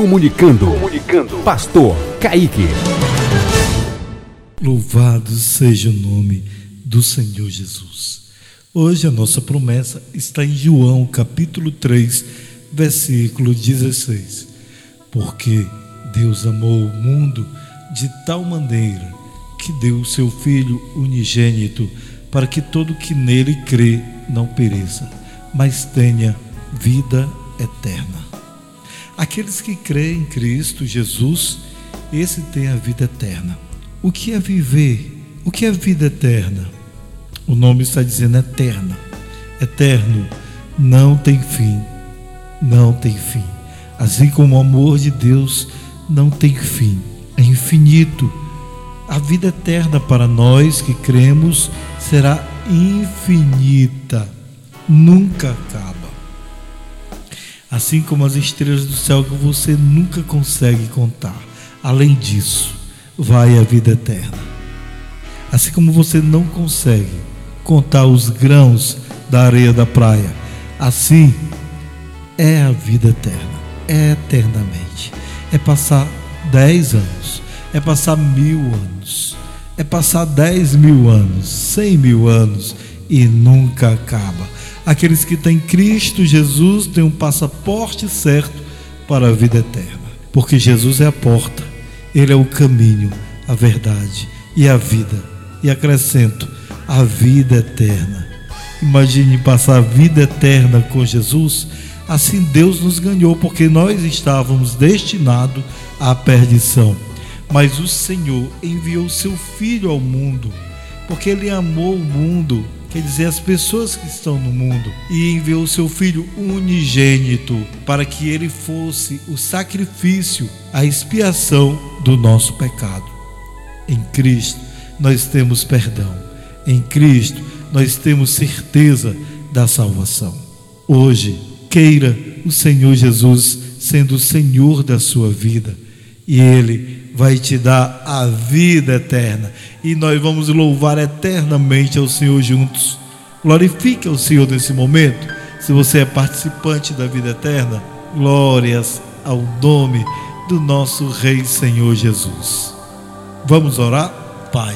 Comunicando. Comunicando. Pastor Kaique. Louvado seja o nome do Senhor Jesus. Hoje a nossa promessa está em João, capítulo 3, versículo 16. Porque Deus amou o mundo de tal maneira que deu o seu Filho unigênito para que todo que nele crê não pereça, mas tenha vida eterna. Aqueles que creem em Cristo Jesus, esse tem a vida eterna. O que é viver? O que é vida eterna? O nome está dizendo eterna. Eterno não tem fim. Não tem fim. Assim como o amor de Deus não tem fim. É infinito. A vida eterna para nós que cremos será infinita. Nunca acaba. Assim como as estrelas do céu que você nunca consegue contar. Além disso, vai a vida eterna. Assim como você não consegue contar os grãos da areia da praia, assim é a vida eterna, é eternamente. É passar dez anos, é passar mil anos, é passar dez mil anos, cem mil anos e nunca acaba. Aqueles que têm Cristo Jesus têm um passaporte certo para a vida eterna, porque Jesus é a porta ele é o caminho, a verdade e a vida. E acrescento, a vida eterna. Imagine passar a vida eterna com Jesus. Assim Deus nos ganhou, porque nós estávamos destinados à perdição. Mas o Senhor enviou seu Filho ao mundo, porque Ele amou o mundo quer dizer, as pessoas que estão no mundo, e enviou seu Filho unigênito para que ele fosse o sacrifício, a expiação do nosso pecado. Em Cristo nós temos perdão, em Cristo nós temos certeza da salvação. Hoje, queira o Senhor Jesus sendo o Senhor da sua vida e Ele vai te dar a vida eterna. E nós vamos louvar eternamente ao Senhor juntos. Glorifique ao Senhor nesse momento. Se você é participante da vida eterna, glórias ao nome do nosso Rei Senhor Jesus. Vamos orar? Pai,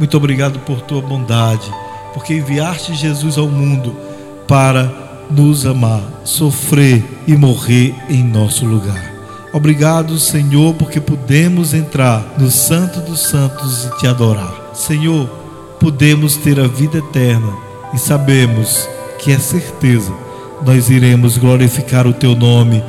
muito obrigado por tua bondade, porque enviaste Jesus ao mundo para nos amar, sofrer e morrer em nosso lugar. Obrigado, Senhor, porque podemos entrar no Santo dos Santos e te adorar. Senhor, podemos ter a vida eterna e sabemos que é certeza nós iremos glorificar o teu nome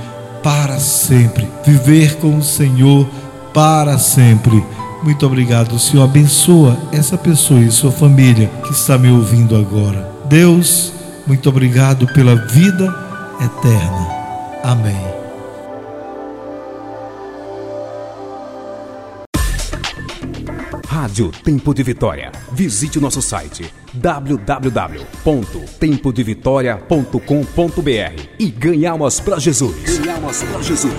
para sempre, viver com o Senhor para sempre. Muito obrigado, Senhor. Abençoa essa pessoa e sua família que está me ouvindo agora. Deus, muito obrigado pela vida eterna. Amém. Rádio Tempo de Vitória. Visite o nosso site www.tempodevitoria.com.br e ganhamos para Jesus. Ganhamos para Jesus.